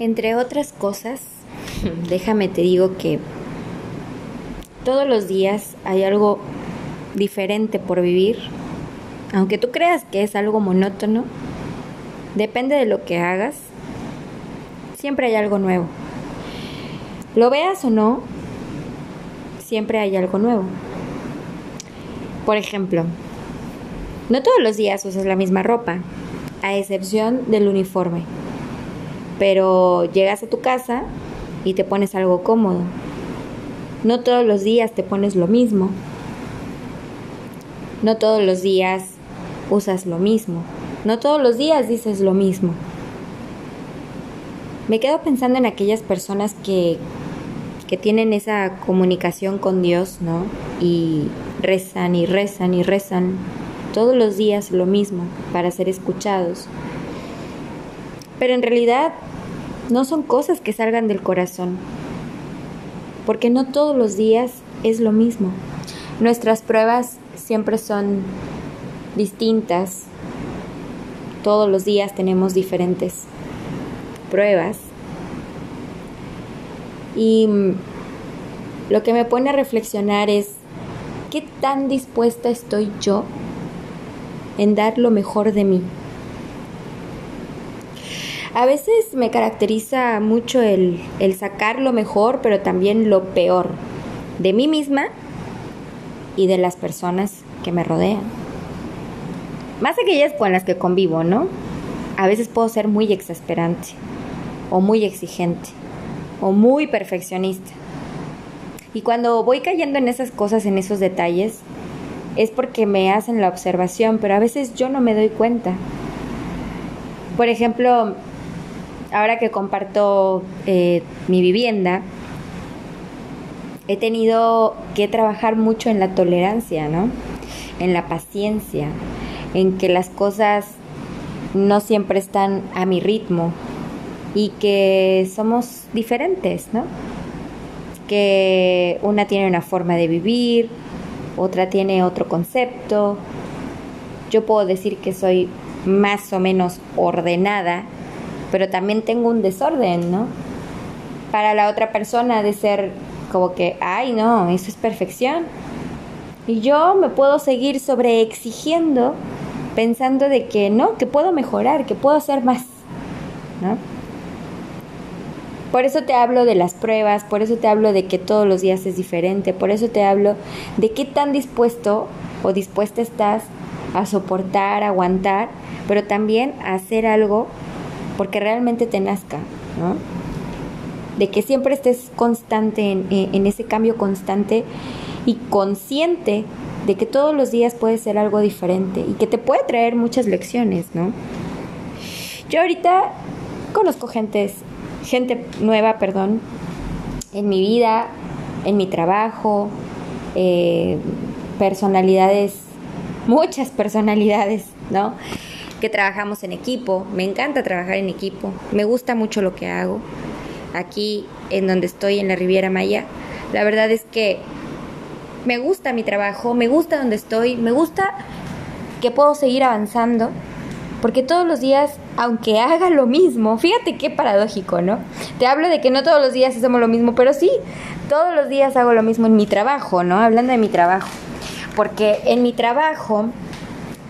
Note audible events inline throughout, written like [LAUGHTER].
Entre otras cosas, déjame te digo que todos los días hay algo diferente por vivir. Aunque tú creas que es algo monótono, depende de lo que hagas, siempre hay algo nuevo. Lo veas o no, siempre hay algo nuevo. Por ejemplo, no todos los días usas la misma ropa, a excepción del uniforme pero llegas a tu casa y te pones algo cómodo. No todos los días te pones lo mismo. No todos los días usas lo mismo. No todos los días dices lo mismo. Me quedo pensando en aquellas personas que, que tienen esa comunicación con Dios, ¿no? Y rezan y rezan y rezan todos los días lo mismo para ser escuchados. Pero en realidad no son cosas que salgan del corazón, porque no todos los días es lo mismo. Nuestras pruebas siempre son distintas, todos los días tenemos diferentes pruebas. Y mm, lo que me pone a reflexionar es, ¿qué tan dispuesta estoy yo en dar lo mejor de mí? A veces me caracteriza mucho el, sacar lo mejor, pero también lo peor de mí misma y de las personas que me rodean. Más aquellas con las que convivo, ¿no? A veces puedo ser muy exasperante, o muy exigente, o muy perfeccionista. Y cuando voy cayendo en esas cosas, en esos detalles, es porque me hacen la observación, pero a veces yo no me doy cuenta. Por ejemplo, ahora que comparto eh, mi vivienda, he tenido que trabajar mucho en la tolerancia, ¿no? En la paciencia, en que las cosas no siempre están a mi ritmo y que somos diferentes, ¿no? Que una tiene una forma de vivir, otra tiene otro concepto. Yo puedo decir que soy más o menos ordenada pero también tengo un desorden, ¿no? Para la otra persona de ser como que, ay, no, eso es perfección. Y yo me puedo seguir sobre exigiendo pensando de que no, que puedo mejorar, que puedo hacer más, ¿no? Por eso te hablo de las pruebas, por eso te hablo de que todos los días es diferente, por eso te hablo de qué tan dispuesto o dispuesta estás a soportar, aguantar, pero también a hacer algo porque realmente te nazca, ¿no? De que siempre estés constante en, ese cambio constante y consciente de que todos los días puede ser algo diferente y que te puede traer muchas lecciones, ¿no? Yo ahorita conozco gente, gente nueva, perdón, en mi vida, en mi trabajo, eh, personalidades, muchas personalidades, ¿no? Que trabajamos en equipo. Me encanta trabajar en equipo. Me gusta mucho lo que hago. Aquí en donde estoy en la Riviera Maya, la verdad es que me gusta mi trabajo, me gusta donde estoy, me gusta que puedo seguir avanzando, porque todos los días, aunque haga lo mismo, fíjate qué paradójico, ¿no? Te hablo de que no todos los días hacemos lo mismo, pero sí, todos los días hago lo mismo en mi trabajo, ¿no? Hablando de mi trabajo, porque en mi trabajo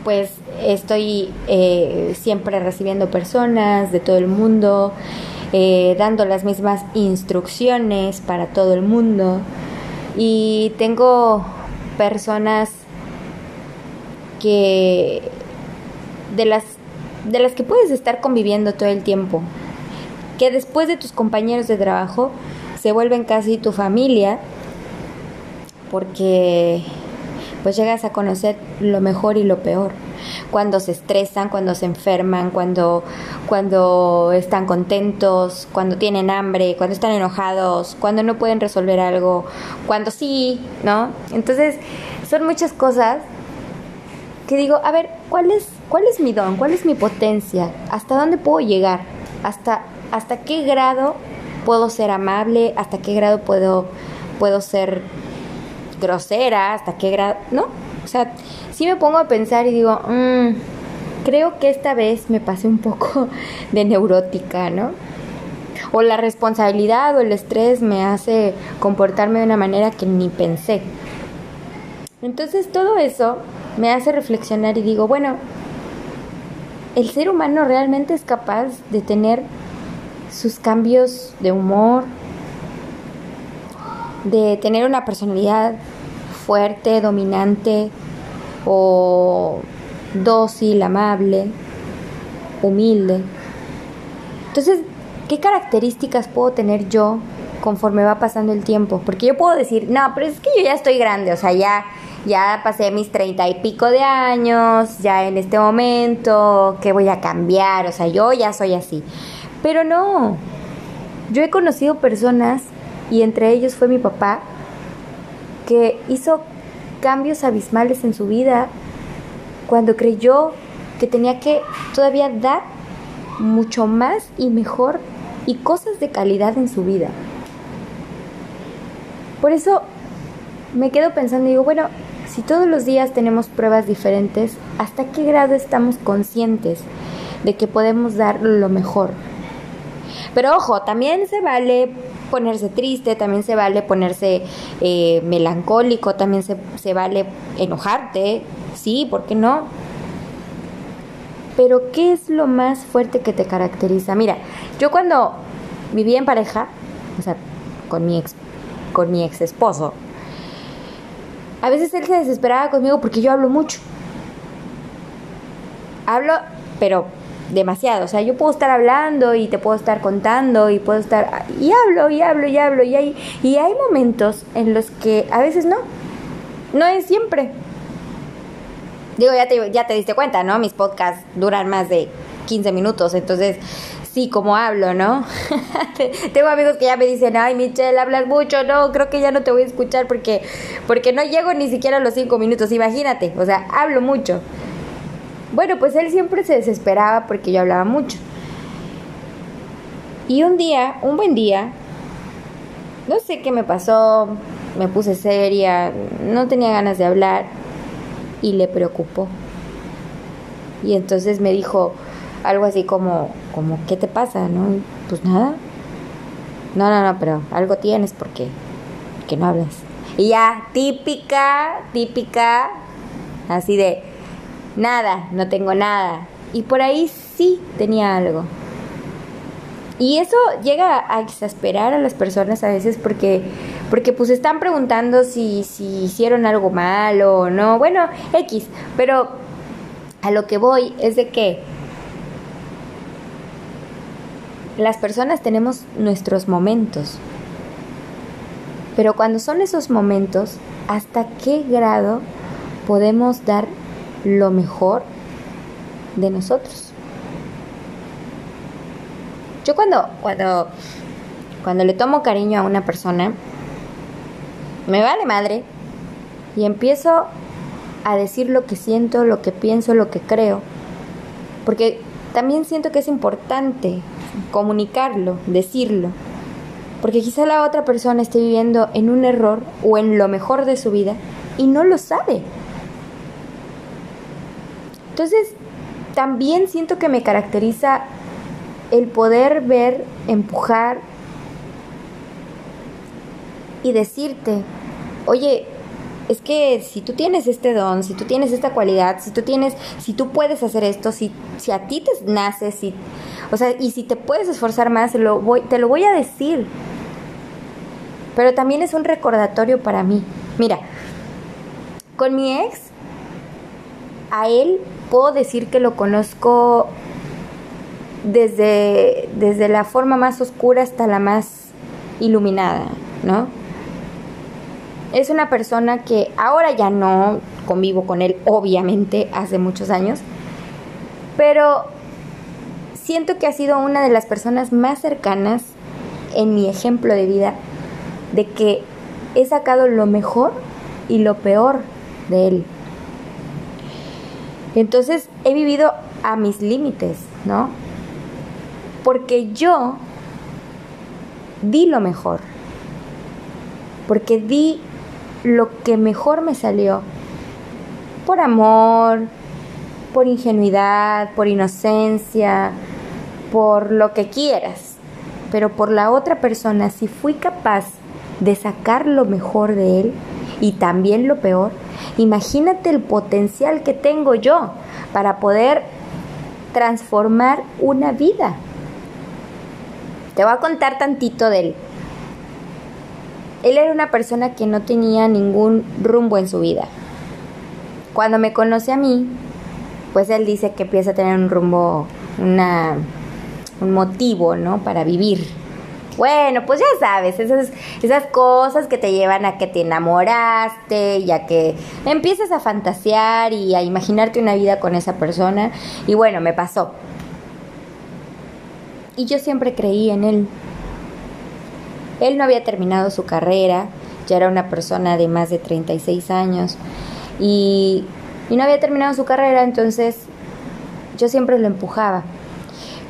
pues estoy eh, siempre recibiendo personas de todo el mundo, eh, dando las mismas instrucciones para todo el mundo. Y tengo personas que de las de las que puedes estar conviviendo todo el tiempo, que después de tus compañeros de trabajo se vuelven casi tu familia porque pues llegas a conocer lo mejor y lo peor. Cuando se estresan, cuando se enferman, cuando, cuando están contentos, cuando tienen hambre, cuando están enojados, cuando no pueden resolver algo, cuando sí, ¿no? Entonces, son muchas cosas que digo, a ver, ¿cuál es, cuál es mi don? ¿Cuál es mi potencia? ¿Hasta dónde puedo llegar? ¿Hasta, hasta qué grado puedo ser amable? ¿Hasta qué grado puedo, puedo ser grosera, hasta qué grado, ¿no? O sea, sí me pongo a pensar y digo, mm, creo que esta vez me pasé un poco [LAUGHS] de neurótica, ¿no? o la responsabilidad o el estrés me hace comportarme de una manera que ni pensé. Entonces todo eso me hace reflexionar y digo, bueno, el ser humano realmente es capaz de tener sus cambios de humor, de tener una personalidad fuerte, dominante o dócil, amable, humilde. Entonces, ¿qué características puedo tener yo conforme va pasando el tiempo? Porque yo puedo decir, no, pero es que yo ya estoy grande, o sea, ya, ya pasé mis treinta y pico de años, ya en este momento, ¿qué voy a cambiar? O sea, yo ya soy así. Pero no, yo he conocido personas, y entre ellos fue mi papá, que hizo cambios abismales en su vida cuando creyó que tenía que todavía dar mucho más y mejor y cosas de calidad en su vida. Por eso me quedo pensando y digo, bueno, si todos los días tenemos pruebas diferentes, ¿hasta qué grado estamos conscientes de que podemos dar lo mejor? Pero ojo, también se vale ponerse triste, también se vale ponerse eh, melancólico, también se, se vale enojarte, sí, ¿por qué no? Pero ¿qué es lo más fuerte que te caracteriza? Mira, yo cuando vivía en pareja, o sea, con mi ex, con mi ex esposo, a veces él se desesperaba conmigo porque yo hablo mucho. Hablo, pero demasiado. O sea, yo puedo estar hablando y te puedo estar contando y puedo estar... Y hablo y hablo y hablo y hay, y hay momentos en los que a veces no. No es siempre. Digo, ya te, ya te diste cuenta, ¿no? Mis podcasts duran más de 15 minutos, entonces sí, como hablo, ¿no? [LAUGHS] Tengo amigos que ya me dicen, ay, Michelle, hablas mucho, no, creo que ya no te voy a escuchar porque, porque no llego ni siquiera a los 5 minutos, imagínate, o sea, hablo mucho. Bueno, pues él siempre se desesperaba porque yo hablaba mucho. Y un día, un buen día, no sé qué me pasó, me puse seria, no tenía ganas de hablar y le preocupó. Y entonces me dijo algo así como, como ¿qué te pasa? ¿No? Pues nada. No, no, no, pero algo tienes porque, porque no hablas. Y ya, típica, típica, así de, nada, no tengo nada. Y por ahí sí tenía algo. Y eso llega a exasperar a las personas a veces porque, porque pues están preguntando si, si hicieron algo malo o no. Bueno, X, pero a lo que voy es de que las personas tenemos nuestros momentos. Pero cuando son esos momentos, ¿hasta qué grado podemos dar lo mejor de nosotros. Yo cuando, cuando, cuando le tomo cariño a una persona, me vale madre y empiezo a decir lo que siento, lo que pienso, lo que creo. Porque también siento que es importante comunicarlo, decirlo. Porque quizá la otra persona esté viviendo en un error o en lo mejor de su vida y no lo sabe. Entonces, también siento que me caracteriza el poder ver, empujar y decirte, oye, es que si tú tienes este don, si tú tienes esta cualidad, si tú tienes, si tú puedes hacer esto, si, si a ti te nace, si, o sea, y si te puedes esforzar más, lo voy, te lo voy a decir. Pero también es un recordatorio para mí. Mira, con mi ex, a él puedo decir que lo conozco desde, desde la forma más oscura hasta la más iluminada, ¿no? Es una persona que ahora ya no convivo con él, obviamente, hace muchos años, pero siento que ha sido una de las personas más cercanas en mi ejemplo de vida de que he sacado lo mejor y lo peor de él. Entonces he vivido a mis límites, ¿no? Porque yo di lo mejor. Porque di lo que mejor me salió. Por amor, por ingenuidad, por inocencia, por lo que quieras. pero por la otra persona, si fui capaz de sacar lo mejor de él y también lo peor, imagínate el potencial que tengo yo para poder transformar una vida. Te voy a contar tantito de él. Él era una persona que no tenía ningún rumbo en su vida. Cuando me conoce a mí, pues él dice que empieza a tener un rumbo, una, un motivo, ¿no? Para vivir. Bueno, pues ya sabes, esas, esas cosas que te llevan a que te enamoraste y a que empiezas a fantasear y a imaginarte una vida con esa persona. Y bueno, me pasó. Y yo siempre creí en él. Él no había terminado su carrera, ya era una persona de más de 36 años y, y no había terminado su carrera, entonces yo siempre lo empujaba.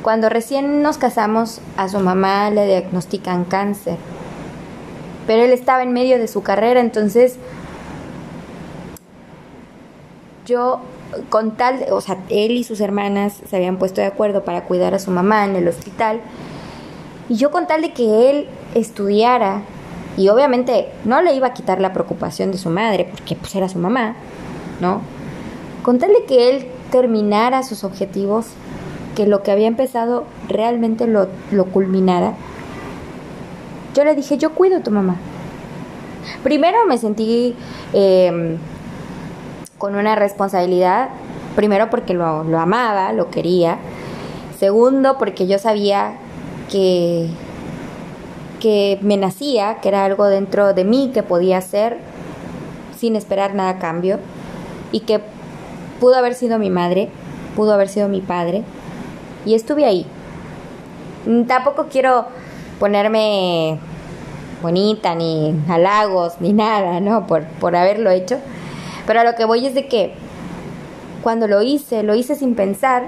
Cuando recién nos casamos, a su mamá le diagnostican cáncer, pero él estaba en medio de su carrera, entonces yo con tal, o sea, él y sus hermanas se habían puesto de acuerdo para cuidar a su mamá en el hospital, y yo con tal de que él estudiara, y obviamente no le iba a quitar la preocupación de su madre, porque pues era su mamá, ¿no? Con tal de que él terminara sus objetivos, que lo que había empezado realmente lo, lo culminara, yo le dije, yo cuido a tu mamá. Primero me sentí em, con una responsabilidad, primero porque lo, lo amaba, lo quería, segundo porque yo sabía que, que me nacía, que era algo dentro de mí que podía hacer sin esperar nada a cambio y que pudo haber sido mi madre, pudo haber sido mi padre y estuve ahí. Tampoco quiero ponerme bonita ni halagos ni [LAUGHS] nada, ¿no? Por, por haberlo hecho. Pero a lo que voy es de que cuando lo hice, lo hice sin pensar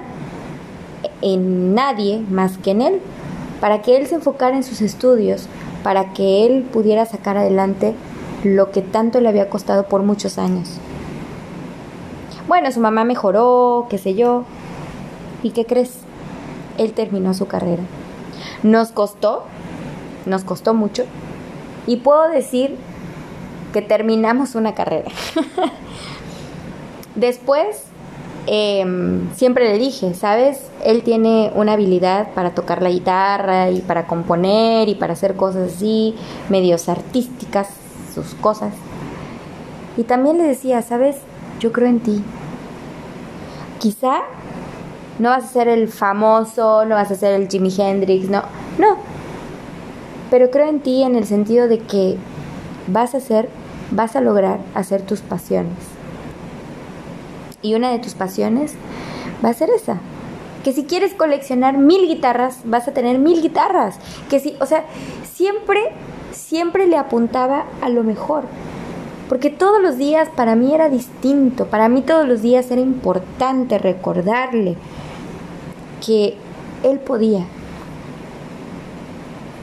en nadie más que en él para que él se enfocara en sus estudios, para que él pudiera sacar adelante lo que tanto le había costado por muchos años. Bueno, su mamá mejoró, qué sé yo. ¿Y qué crees? Él terminó su carrera. Nos costó, nos costó mucho. Y puedo decir que terminamos una carrera. [LAUGHS] Después Em, siempre le dije, ¿sabes? Él tiene una habilidad para tocar la guitarra y para componer y para hacer cosas así, medios artísticas, sus cosas. Y también le decía, ¿sabes? Yo creo en ti. Quizá no vas a ser el famoso, no vas a ser el Jimi Hendrix, no, no. Pero creo en ti en el sentido de que vas a ser, vas a lograr hacer tus pasiones y una de tus pasiones va a ser esa. Que si quieres coleccionar mil guitarras, vas a tener mil guitarras. Que si, o sea, siempre, siempre le apuntaba a lo mejor. Porque todos los días para mí era distinto. Para mí todos los días era importante recordarle que él podía.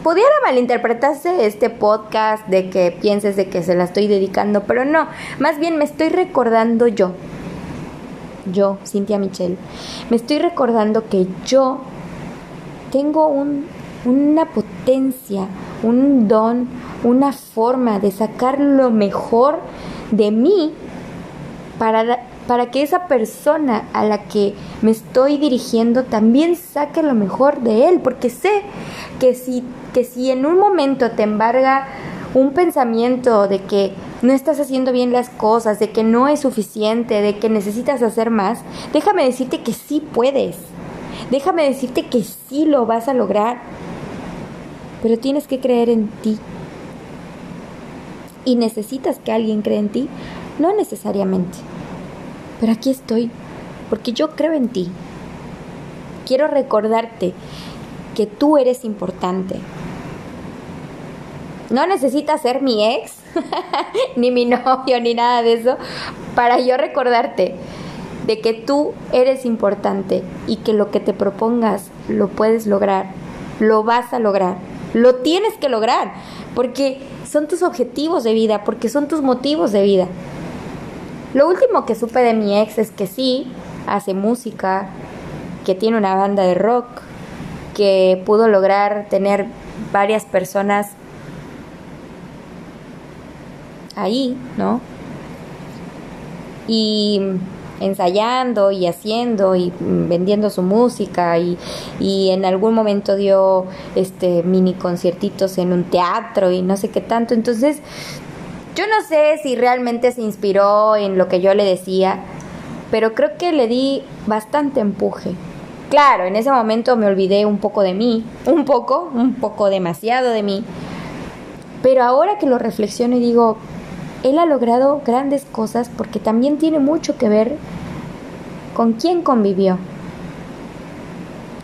Pudiera malinterpretarse este podcast de que pienses de que se la estoy dedicando, pero no, más bien me estoy recordando yo. Yo, Cintia Michelle, me estoy recordando que yo tengo un, una potencia, un don, una forma de sacar lo mejor de mí para, para que esa persona a la que me estoy dirigiendo también saque lo mejor de él, porque sé que si, que si en un momento te embarga un pensamiento de que no estás haciendo bien las cosas, de que no es suficiente, de que necesitas hacer más, déjame decirte que sí puedes. Déjame decirte que sí lo vas a lograr. Pero tienes que creer en ti. Y necesitas que alguien cree en ti, no necesariamente. Pero aquí estoy, porque yo creo en ti. Quiero recordarte que tú eres importante, no necesitas ser mi ex, [LAUGHS] ni mi novio, ni nada de eso, para yo recordarte de que tú eres importante y que lo que te propongas lo puedes lograr, lo vas a lograr, lo tienes que lograr, porque son tus objetivos de vida, porque son tus motivos de vida. Lo último que supe de mi ex es que sí, hace música, que tiene una banda de rock, que pudo lograr tener varias personas ahí, ¿no? Y ensayando y haciendo y vendiendo su música y, y, en algún momento dio este mini conciertitos en un teatro y no sé qué tanto. Entonces, yo no sé si realmente se inspiró en lo que yo le decía, pero creo que le di bastante empuje. Claro, en ese momento me olvidé un poco de mí, un poco, un poco demasiado de mí. Pero ahora que lo reflexiono y digo, él ha logrado grandes cosas porque también tiene mucho que ver con quién convivió.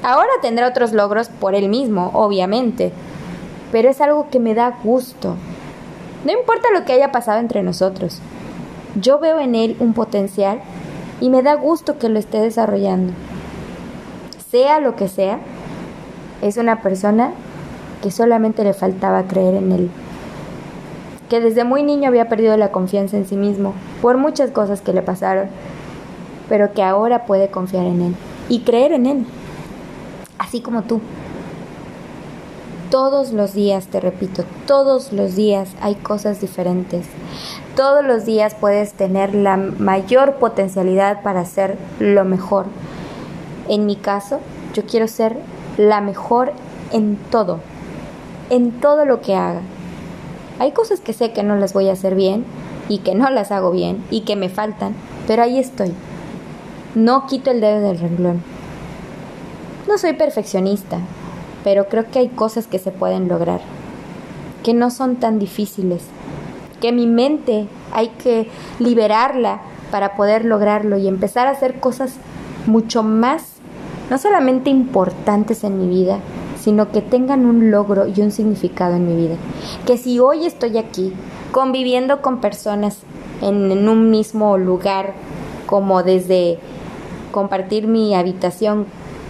Ahora tendrá otros logros por él mismo, obviamente, pero es algo que me da gusto. No importa lo que haya pasado entre nosotros, yo veo en él un potencial y me da gusto que lo esté desarrollando. Sea lo que sea, es una persona que solamente le faltaba creer en él que desde muy niño había perdido la confianza en sí mismo por muchas cosas que le pasaron, pero que ahora puede confiar en él y creer en él, así como tú. Todos los días, te repito, todos los días hay cosas diferentes. Todos los días puedes tener la mayor potencialidad para hacer lo mejor. En mi caso, yo quiero ser la mejor en todo, en todo lo que haga. Hay cosas que sé que no las voy a hacer bien y que no las hago bien y que me faltan, pero ahí estoy. No quito el dedo del renglón. No soy perfeccionista, pero creo que hay cosas que se pueden lograr, que no son tan difíciles, que mi mente hay que liberarla para poder lograrlo y empezar a hacer cosas mucho más, no solamente importantes en mi vida, sino que tengan un logro y un significado en mi vida. Que si hoy estoy aquí conviviendo con personas en, un mismo lugar, como desde compartir mi habitación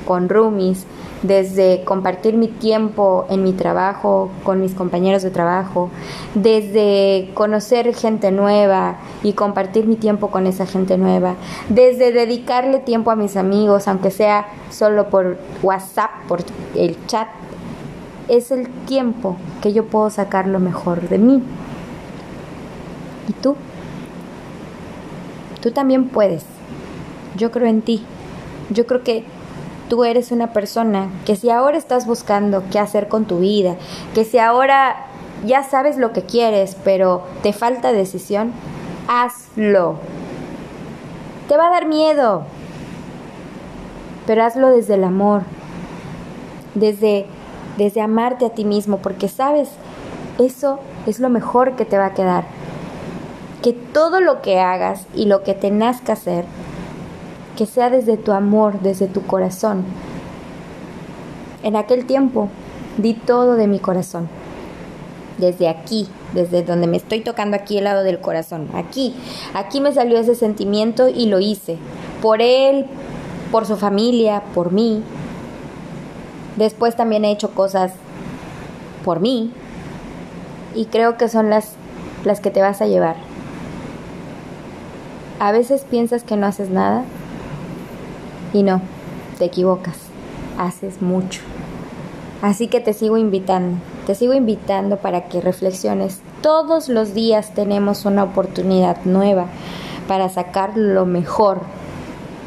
con roomies, desde compartir mi tiempo en mi trabajo con mis compañeros de trabajo, desde conocer gente nueva y compartir mi tiempo con esa gente nueva, desde dedicarle tiempo a mis amigos, aunque sea solo por WhatsApp, por el chat, es el tiempo que yo puedo sacar lo mejor de mí. ¿Y tú? Tú también puedes. Yo creo en ti. Yo creo que tú eres una persona que si ahora estás buscando qué hacer con tu vida, que si ahora ya sabes lo que quieres, pero te falta decisión, hazlo. Te va a dar miedo, pero hazlo desde el amor, desde, desde amarte a ti mismo, porque sabes, eso es lo mejor que te va a quedar. Que todo lo que hagas y lo que tengas que hacer que sea desde tu amor, desde tu corazón. En aquel tiempo di todo de mi corazón. Desde aquí, desde donde me estoy tocando aquí el lado del corazón. Aquí, aquí me salió ese sentimiento y lo hice. Por él, por su familia, por mí. Después también he hecho cosas por mí. Y creo que son las, las que te vas a llevar. A veces piensas que no haces nada y no, te equivocas, haces mucho. Así que te sigo invitando, te sigo invitando para que reflexiones. Todos los días tenemos una oportunidad nueva para sacar lo mejor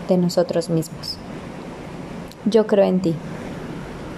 de nosotros mismos. Yo creo en ti.